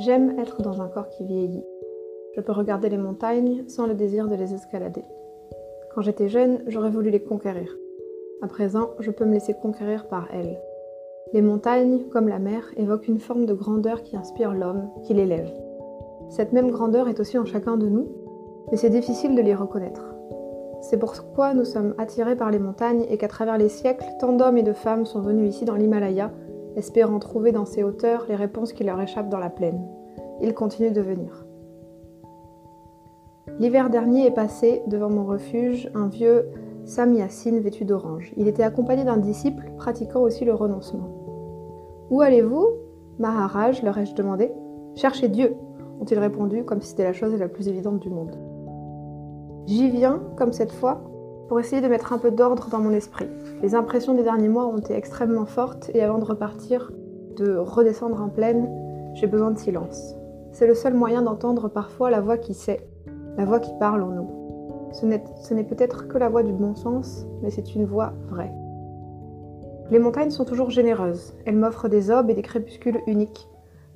J'aime être dans un corps qui vieillit. Je peux regarder les montagnes sans le désir de les escalader. Quand j'étais jeune, j'aurais voulu les conquérir. À présent, je peux me laisser conquérir par elles. Les montagnes, comme la mer, évoquent une forme de grandeur qui inspire l'homme, qui l'élève. Cette même grandeur est aussi en chacun de nous, mais c'est difficile de l'y reconnaître. C'est pourquoi nous sommes attirés par les montagnes et qu'à travers les siècles, tant d'hommes et de femmes sont venus ici dans l'Himalaya, espérant trouver dans ces hauteurs les réponses qui leur échappent dans la plaine. Ils continuent de venir. L'hiver dernier est passé devant mon refuge un vieux Sam vêtu d'orange. Il était accompagné d'un disciple pratiquant aussi le renoncement. Où allez-vous? Maharaj, leur ai-je demandé. Cherchez Dieu, ont-ils répondu comme si c'était la chose la plus évidente du monde. J'y viens, comme cette fois, pour essayer de mettre un peu d'ordre dans mon esprit. Les impressions des derniers mois ont été extrêmement fortes et avant de repartir, de redescendre en pleine, j'ai besoin de silence. C'est le seul moyen d'entendre parfois la voix qui sait, la voix qui parle en nous. Ce n'est peut-être que la voix du bon sens, mais c'est une voix vraie. Les montagnes sont toujours généreuses. Elles m'offrent des aubes et des crépuscules uniques.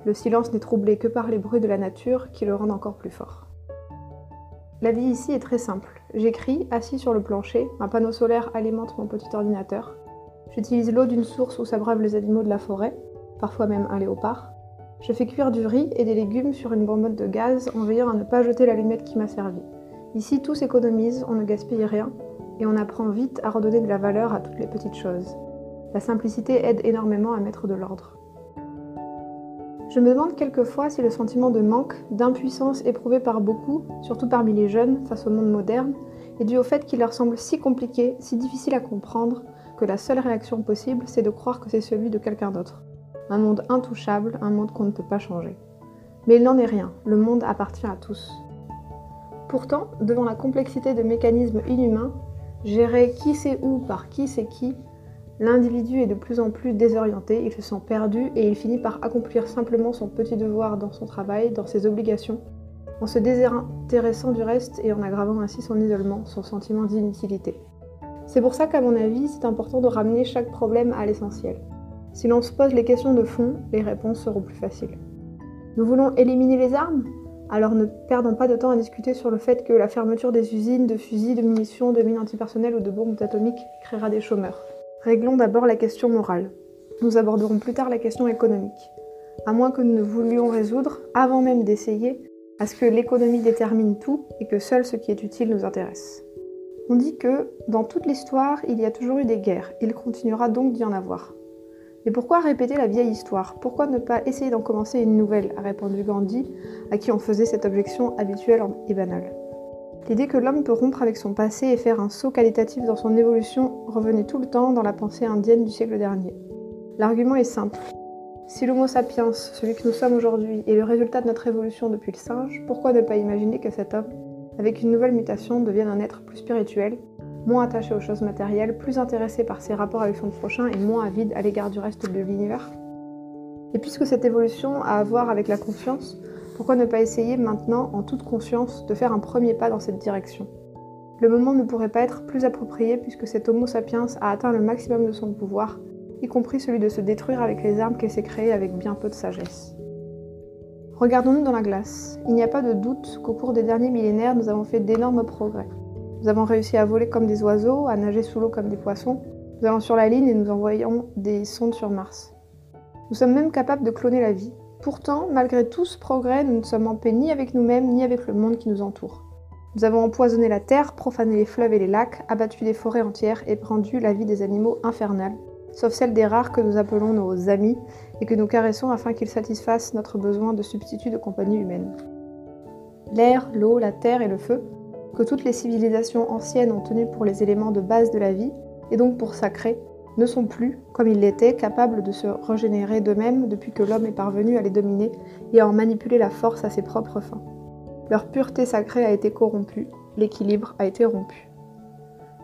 Le silence n'est troublé que par les bruits de la nature qui le rendent encore plus fort. La vie ici est très simple. J'écris, assis sur le plancher, un panneau solaire alimente mon petit ordinateur. J'utilise l'eau d'une source où s'abreuvent les animaux de la forêt, parfois même un léopard. Je fais cuire du riz et des légumes sur une bonbonne de gaz en veillant à ne pas jeter l'allumette qui m'a servi. Ici, tout s'économise, on ne gaspille rien et on apprend vite à redonner de la valeur à toutes les petites choses. La simplicité aide énormément à mettre de l'ordre. Je me demande quelquefois si le sentiment de manque, d'impuissance éprouvé par beaucoup, surtout parmi les jeunes face au monde moderne, est dû au fait qu'il leur semble si compliqué, si difficile à comprendre, que la seule réaction possible, c'est de croire que c'est celui de quelqu'un d'autre. Un monde intouchable, un monde qu'on ne peut pas changer. Mais il n'en est rien, le monde appartient à tous. Pourtant, devant la complexité de mécanismes inhumains, gérer qui sait où par qui sait qui, l'individu est de plus en plus désorienté, il se sent perdu et il finit par accomplir simplement son petit devoir dans son travail, dans ses obligations, en se désintéressant du reste et en aggravant ainsi son isolement, son sentiment d'inutilité. C'est pour ça qu'à mon avis, c'est important de ramener chaque problème à l'essentiel. Si l'on se pose les questions de fond, les réponses seront plus faciles. Nous voulons éliminer les armes? Alors ne perdons pas de temps à discuter sur le fait que la fermeture des usines de fusils, de munitions, de mines antipersonnelles ou de bombes atomiques créera des chômeurs. Réglons d'abord la question morale. Nous aborderons plus tard la question économique. À moins que nous ne voulions résoudre, avant même d'essayer, à ce que l'économie détermine tout et que seul ce qui est utile nous intéresse. On dit que, dans toute l'histoire, il y a toujours eu des guerres, il continuera donc d'y en avoir. Mais pourquoi répéter la vieille histoire? Pourquoi ne pas essayer d'en commencer une nouvelle? a répondu Gandhi, à qui on faisait cette objection habituelle et banale. L'idée que l'homme peut rompre avec son passé et faire un saut qualitatif dans son évolution revenait tout le temps dans la pensée indienne du siècle dernier. L'argument est simple. Si l'Homo sapiens, celui que nous sommes aujourd'hui, est le résultat de notre évolution depuis le singe, pourquoi ne pas imaginer que cet homme, avec une nouvelle mutation, devienne un être plus spirituel, moins attaché aux choses matérielles, plus intéressé par ses rapports avec son prochain et moins avide à l'égard du reste de l'univers? Et puisque cette évolution a à voir avec la conscience, pourquoi ne pas essayer maintenant, en toute conscience, de faire un premier pas dans cette direction? Le moment ne pourrait pas être plus approprié puisque cet Homo sapiens a atteint le maximum de son pouvoir, y compris celui de se détruire avec les armes qu'il s'est créées avec bien peu de sagesse. Regardons-nous dans la glace. Il n'y a pas de doute qu'au cours des derniers millénaires, nous avons fait d'énormes progrès. Nous avons réussi à voler comme des oiseaux, à nager sous l'eau comme des poissons. Nous allons sur la ligne et nous envoyons des sondes sur Mars. Nous sommes même capables de cloner la vie. Pourtant, malgré tout ce progrès, nous ne sommes en paix ni avec nous-mêmes ni avec le monde qui nous entoure. Nous avons empoisonné la terre, profané les fleuves et les lacs, abattu des forêts entières et rendu la vie des animaux infernale, sauf celle des rares que nous appelons nos amis et que nous caressons afin qu'ils satisfassent notre besoin de substitut de compagnie humaine. L'air, l'eau, la terre et le feu que toutes les civilisations anciennes ont tenu pour les éléments de base de la vie, et donc pour sacrés, ne sont plus, comme ils l'étaient, capables de se régénérer d'eux-mêmes depuis que l'homme est parvenu à les dominer et à en manipuler la force à ses propres fins. Leur pureté sacrée a été corrompue, l'équilibre a été rompu.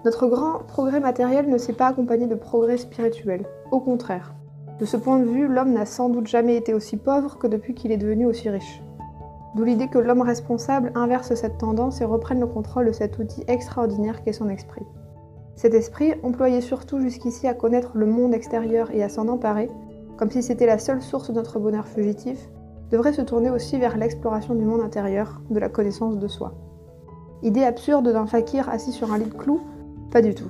Notre grand progrès matériel ne s'est pas accompagné de progrès spirituel, au contraire. De ce point de vue, l'homme n'a sans doute jamais été aussi pauvre que depuis qu'il est devenu aussi riche. D'où l'idée que l'homme responsable inverse cette tendance et reprenne le contrôle de cet outil extraordinaire qu'est son esprit. Cet esprit, employé surtout jusqu'ici à connaître le monde extérieur et à s'en emparer, comme si c'était la seule source de notre bonheur fugitif, devrait se tourner aussi vers l'exploration du monde intérieur, de la connaissance de soi. Idée absurde d'un fakir assis sur un lit de clous? Pas du tout.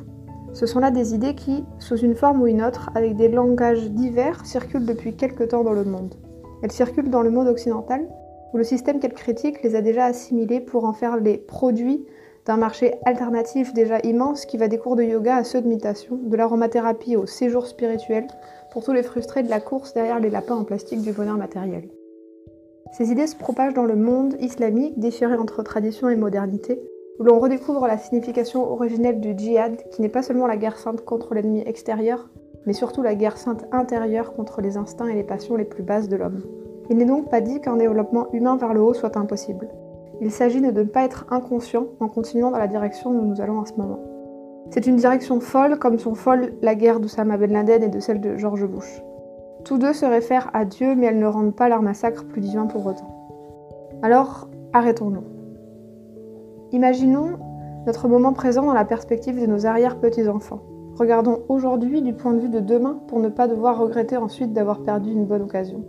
Ce sont là des idées qui, sous une forme ou une autre, avec des langages divers, circulent depuis quelque temps dans le monde. Elles circulent dans le monde occidental, où le système qu'elles critiquent les a déjà assimilées pour en faire les produits d'un marché alternatif déjà immense qui va des cours de yoga à ceux de méditation, de l'aromathérapie au séjour spirituel, pour tous les frustrés de la course derrière les lapins en plastique du bonheur matériel. Ces idées se propagent dans le monde islamique, déchiré entre tradition et modernité, où l'on redécouvre la signification originelle du djihad, qui n'est pas seulement la guerre sainte contre l'ennemi extérieur, mais surtout la guerre sainte intérieure contre les instincts et les passions les plus basses de l'homme. Il n'est donc pas dit qu'un développement humain vers le haut soit impossible. Il s'agit de ne pas être inconscient en continuant dans la direction où nous allons en ce moment. C'est une direction folle comme sont folles la guerre d'Oussama Ben Laden et de celle de George Bush. Tous deux se réfèrent à Dieu mais elles ne rendent pas leur massacre plus divin pour autant. Alors, arrêtons-nous. Imaginons notre moment présent dans la perspective de nos arrière-petits-enfants. Regardons aujourd'hui du point de vue de demain pour ne pas devoir regretter ensuite d'avoir perdu une bonne occasion.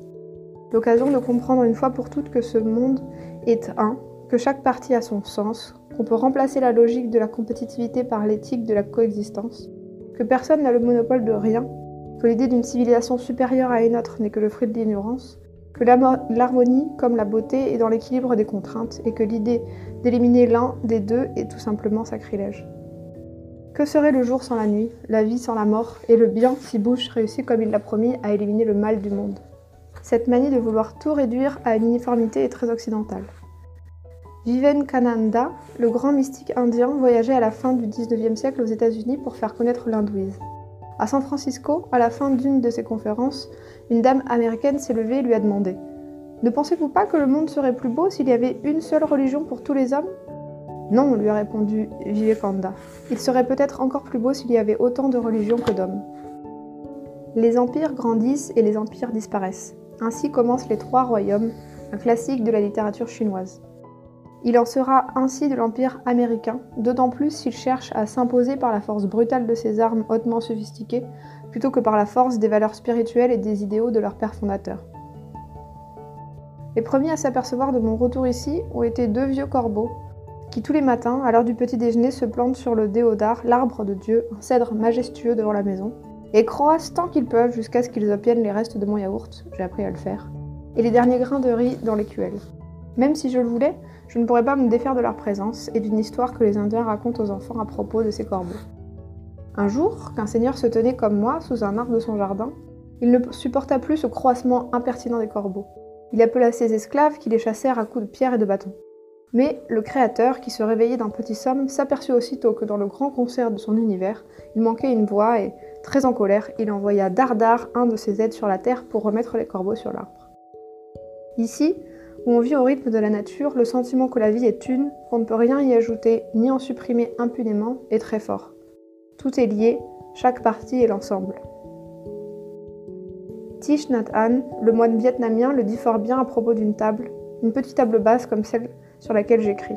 L'occasion de comprendre une fois pour toutes que ce monde est un, que chaque partie a son sens, qu'on peut remplacer la logique de la compétitivité par l'éthique de la coexistence, que personne n'a le monopole de rien, que l'idée d'une civilisation supérieure à une autre n'est que le fruit de l'ignorance, que l'harmonie, comme la beauté, est dans l'équilibre des contraintes, et que l'idée d'éliminer l'un des deux est tout simplement sacrilège. Que serait le jour sans la nuit, la vie sans la mort, et le bien si Bush réussit comme il l'a promis à éliminer le mal du monde? Cette manie de vouloir tout réduire à une uniformité est très occidentale. Vivekananda, le grand mystique indien, voyageait à la fin du XIXe siècle aux États-Unis pour faire connaître l'hindouisme. À San Francisco, à la fin d'une de ses conférences, une dame américaine s'est levée et lui a demandé Ne pensez-vous pas que le monde serait plus beau s'il y avait une seule religion pour tous les hommes? Non, lui a répondu Vivekananda. Il serait peut-être encore plus beau s'il y avait autant de religions que d'hommes. Les empires grandissent et les empires disparaissent. Ainsi commencent les trois royaumes, un classique de la littérature chinoise. Il en sera ainsi de l'Empire américain, d'autant plus s'il cherche à s'imposer par la force brutale de ses armes hautement sophistiquées, plutôt que par la force des valeurs spirituelles et des idéaux de leur père fondateur. Les premiers à s'apercevoir de mon retour ici ont été deux vieux corbeaux, qui tous les matins, à l'heure du petit déjeuner, se plantent sur le déodar, l'arbre de Dieu, un cèdre majestueux devant la maison, et croissent tant qu'ils peuvent jusqu'à ce qu'ils obtiennent les restes de mon yaourt, j'ai appris à le faire, et les derniers grains de riz dans l'écuelle. Même si je le voulais, je ne pourrais pas me défaire de leur présence et d'une histoire que les Indiens racontent aux enfants à propos de ces corbeaux. Un jour, qu'un seigneur se tenait comme moi sous un arbre de son jardin, il ne supporta plus ce croissement impertinent des corbeaux. Il appela ses esclaves qui les chassèrent à coups de pierre et de bâton. Mais le Créateur, qui se réveillait d'un petit somme, s'aperçut aussitôt que dans le grand concert de son univers, il manquait une voix et, très en colère, il envoya Dardar, un de ses aides sur la terre, pour remettre les corbeaux sur l'arbre. Ici, où on vit au rythme de la nature, le sentiment que la vie est une, qu'on ne peut rien y ajouter ni en supprimer impunément, est très fort. Tout est lié, chaque partie est l'ensemble. Thich Nhat Hanh, le moine vietnamien, le dit fort bien à propos d'une table, une petite table basse comme celle sur laquelle j'écris.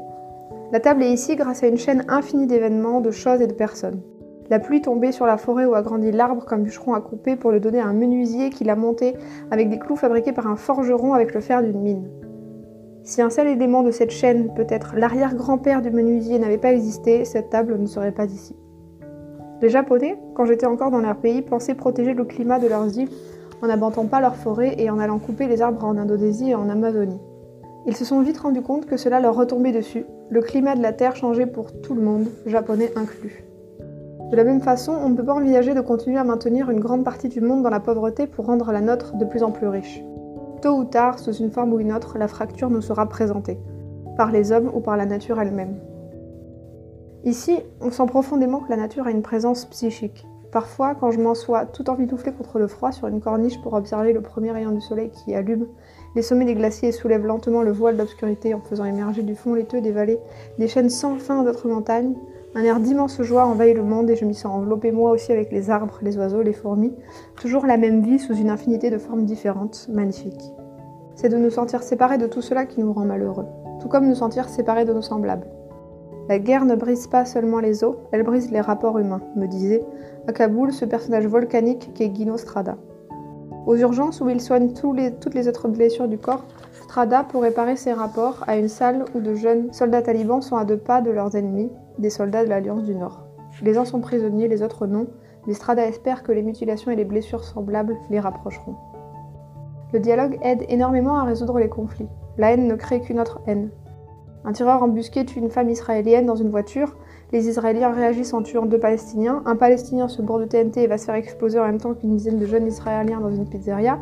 La table est ici grâce à une chaîne infinie d'événements, de choses et de personnes. La pluie tombée sur la forêt où a grandi l'arbre qu'un bûcheron a coupé pour le donner à un menuisier qui l'a monté avec des clous fabriqués par un forgeron avec le fer d'une mine. Si un seul élément de cette chaîne, peut-être l'arrière-grand-père du menuisier, n'avait pas existé, cette table ne serait pas ici. Les Japonais, quand j'étais encore dans leur pays, pensaient protéger le climat de leurs îles en n'abattant pas leurs forêts et en allant couper les arbres en Indonésie et en Amazonie. Ils se sont vite rendus compte que cela leur retombait dessus, le climat de la Terre changeait pour tout le monde, japonais inclus. De la même façon, on ne peut pas envisager de continuer à maintenir une grande partie du monde dans la pauvreté pour rendre la nôtre de plus en plus riche. Tôt ou tard, sous une forme ou une autre, la fracture nous sera présentée, par les hommes ou par la nature elle-même. Ici, on sent profondément que la nature a une présence psychique. Parfois, quand je m'assois tout emmitouflé contre le froid sur une corniche pour observer le premier rayon du soleil qui allume les sommets des glaciers et soulève lentement le voile d'obscurité en faisant émerger du fond laiteux des vallées des chaînes sans fin d'autres montagnes, un air d'immense joie envahit le monde et je m'y sens enveloppé moi aussi avec les arbres, les oiseaux, les fourmis, toujours la même vie sous une infinité de formes différentes, magnifiques. C'est de nous sentir séparés de tout cela qui nous rend malheureux, tout comme nous sentir séparés de nos semblables. La guerre ne brise pas seulement les eaux, elle brise les rapports humains, me disait à Kaboul ce personnage volcanique qu'est Guino Strada. Aux urgences où il soigne toutes les autres blessures du corps, Strada pour réparer ses rapports à une salle où de jeunes soldats talibans sont à deux pas de leurs ennemis, des soldats de l'Alliance du Nord. Les uns sont prisonniers, les autres non, mais Strada espère que les mutilations et les blessures semblables les rapprocheront. Le dialogue aide énormément à résoudre les conflits. La haine ne crée qu'une autre haine. Un tireur embusqué tue une femme israélienne dans une voiture, les Israéliens réagissent en tuant deux Palestiniens, un Palestinien se bourre de TNT et va se faire exploser en même temps qu'une dizaine de jeunes Israéliens dans une pizzeria,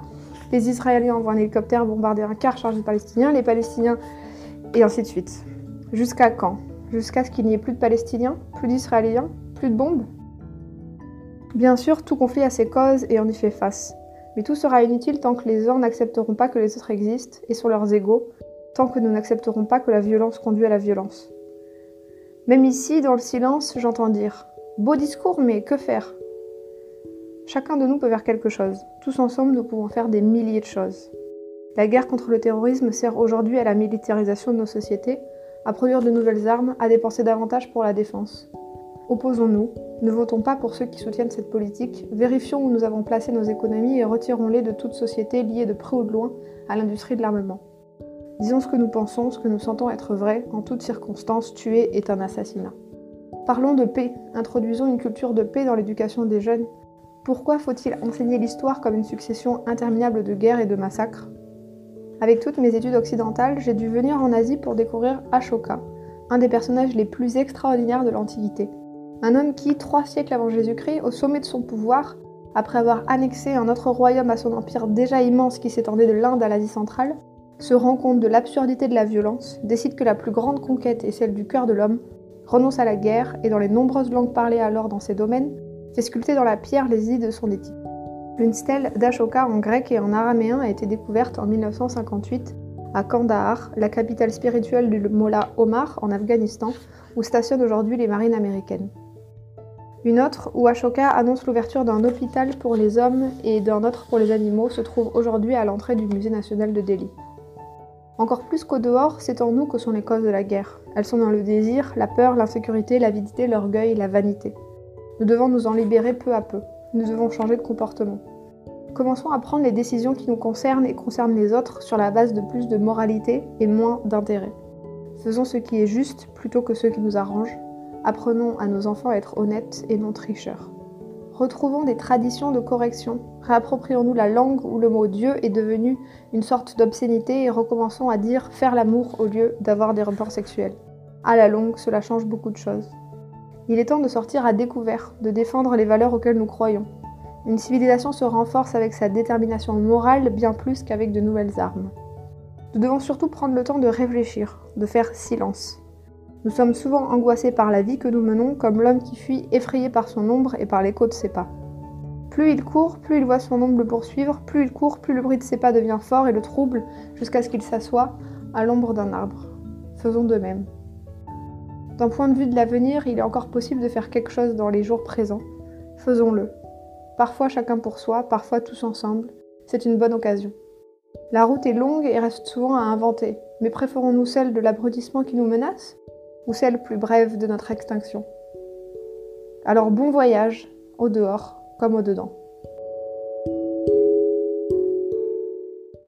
les Israéliens envoient un hélicoptère bombarder un car chargé de Palestiniens, les Palestiniens, et ainsi de suite. Jusqu'à quand? Jusqu'à ce qu'il n'y ait plus de Palestiniens, plus d'Israéliens, plus de bombes? Bien sûr, tout conflit a ses causes et on y fait face. Mais tout sera inutile tant que les uns n'accepteront pas que les autres existent et sont leurs égaux, tant que nous n'accepterons pas que la violence conduit à la violence. Même ici, dans le silence, j'entends dire Beau discours, mais que faire? Chacun de nous peut faire quelque chose. Tous ensemble, nous pouvons faire des milliers de choses. La guerre contre le terrorisme sert aujourd'hui à la militarisation de nos sociétés, à produire de nouvelles armes, à dépenser davantage pour la défense. Opposons-nous, ne votons pas pour ceux qui soutiennent cette politique, vérifions où nous avons placé nos économies et retirons-les de toute société liée de près ou de loin à l'industrie de l'armement. Disons ce que nous pensons, ce que nous sentons être vrai, en toutes circonstances, tuer est un assassinat. Parlons de paix, introduisons une culture de paix dans l'éducation des jeunes, pourquoi faut-il enseigner l'histoire comme une succession interminable de guerres et de massacres? Avec toutes mes études occidentales, j'ai dû venir en Asie pour découvrir Ashoka, un des personnages les plus extraordinaires de l'Antiquité. Un homme qui, trois siècles avant Jésus-Christ, au sommet de son pouvoir, après avoir annexé un autre royaume à son empire déjà immense qui s'étendait de l'Inde à l'Asie centrale, se rend compte de l'absurdité de la violence, décide que la plus grande conquête est celle du cœur de l'homme, renonce à la guerre et dans les nombreuses langues parlées alors dans ces domaines, fait sculpter dans la pierre les idées de son éthique. Une stèle d'Ashoka en grec et en araméen a été découverte en 1958 à Kandahar, la capitale spirituelle du Mollah Omar en Afghanistan, où stationnent aujourd'hui les marines américaines. Une autre, où Ashoka annonce l'ouverture d'un hôpital pour les hommes et d'un autre pour les animaux, se trouve aujourd'hui à l'entrée du musée national de Delhi. Encore plus qu'au dehors, c'est en nous que sont les causes de la guerre. Elles sont dans le désir, la peur, l'insécurité, l'avidité, l'orgueil, la vanité. Nous devons nous en libérer peu à peu. Nous devons changer de comportement. Commençons à prendre les décisions qui nous concernent et concernent les autres sur la base de plus de moralité et moins d'intérêt. Faisons ce qui est juste plutôt que ce qui nous arrange. Apprenons à nos enfants à être honnêtes et non tricheurs. Retrouvons des traditions de correction. Réapproprions-nous la langue où le mot Dieu est devenu une sorte d'obscénité et recommençons à dire faire l'amour au lieu d'avoir des rapports sexuels. À la longue, cela change beaucoup de choses. Il est temps de sortir à découvert, de défendre les valeurs auxquelles nous croyons. Une civilisation se renforce avec sa détermination morale bien plus qu'avec de nouvelles armes. Nous devons surtout prendre le temps de réfléchir, de faire silence. Nous sommes souvent angoissés par la vie que nous menons comme l'homme qui fuit effrayé par son ombre et par l'écho de ses pas. Plus il court, plus il voit son ombre le poursuivre, plus il court, plus le bruit de ses pas devient fort et le trouble jusqu'à ce qu'il s'assoie à l'ombre d'un arbre. Faisons de même. D'un point de vue de l'avenir, il est encore possible de faire quelque chose dans les jours présents. Faisons-le. Parfois chacun pour soi, parfois tous ensemble. C'est une bonne occasion. La route est longue et reste souvent à inventer, mais préférons-nous celle de l'abrutissement qui nous menace? Ou celle plus brève de notre extinction Alors bon voyage, au dehors comme au dedans.